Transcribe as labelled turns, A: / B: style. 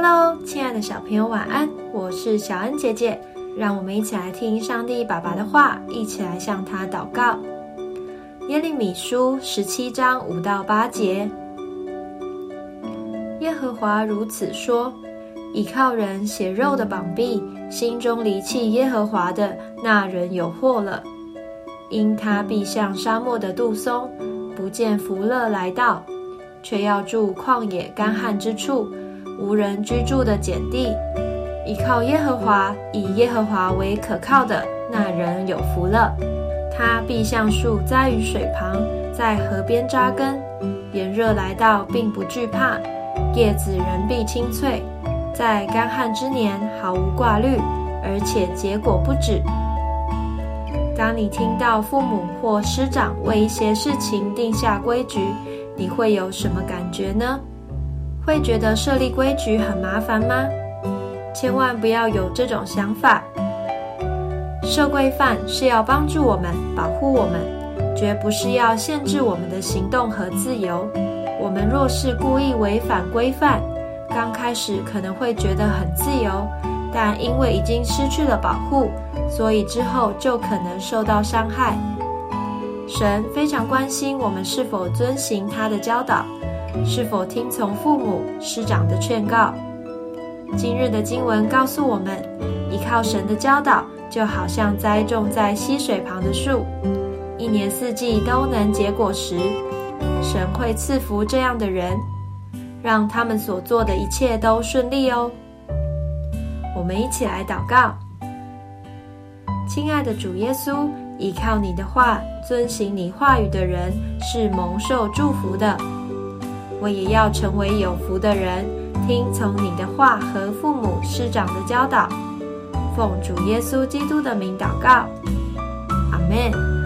A: Hello，亲爱的小朋友，晚安！我是小恩姐姐，让我们一起来听上帝爸爸的话，一起来向他祷告。耶利米书十七章五到八节，耶和华如此说：倚靠人血肉的膀臂，心中离弃耶和华的那人有祸了，因他必像沙漠的杜松，不见福乐来到。却要住旷野干旱之处，无人居住的碱地。依靠耶和华，以耶和华为可靠的那人有福了。他必像树栽于水旁，在河边扎根。炎热来到，并不惧怕；叶子仍必青翠。在干旱之年，毫无挂虑，而且结果不止。当你听到父母或师长为一些事情定下规矩，你会有什么感觉呢？会觉得设立规矩很麻烦吗？千万不要有这种想法。设规范是要帮助我们、保护我们，绝不是要限制我们的行动和自由。我们若是故意违反规范，刚开始可能会觉得很自由，但因为已经失去了保护，所以之后就可能受到伤害。神非常关心我们是否遵行他的教导，是否听从父母师长的劝告。今日的经文告诉我们，依靠神的教导，就好像栽种在溪水旁的树，一年四季都能结果实。神会赐福这样的人，让他们所做的一切都顺利哦。我们一起来祷告，亲爱的主耶稣。依靠你的话，遵行你话语的人是蒙受祝福的。我也要成为有福的人，听从你的话和父母师长的教导。奉主耶稣基督的名祷告，阿门。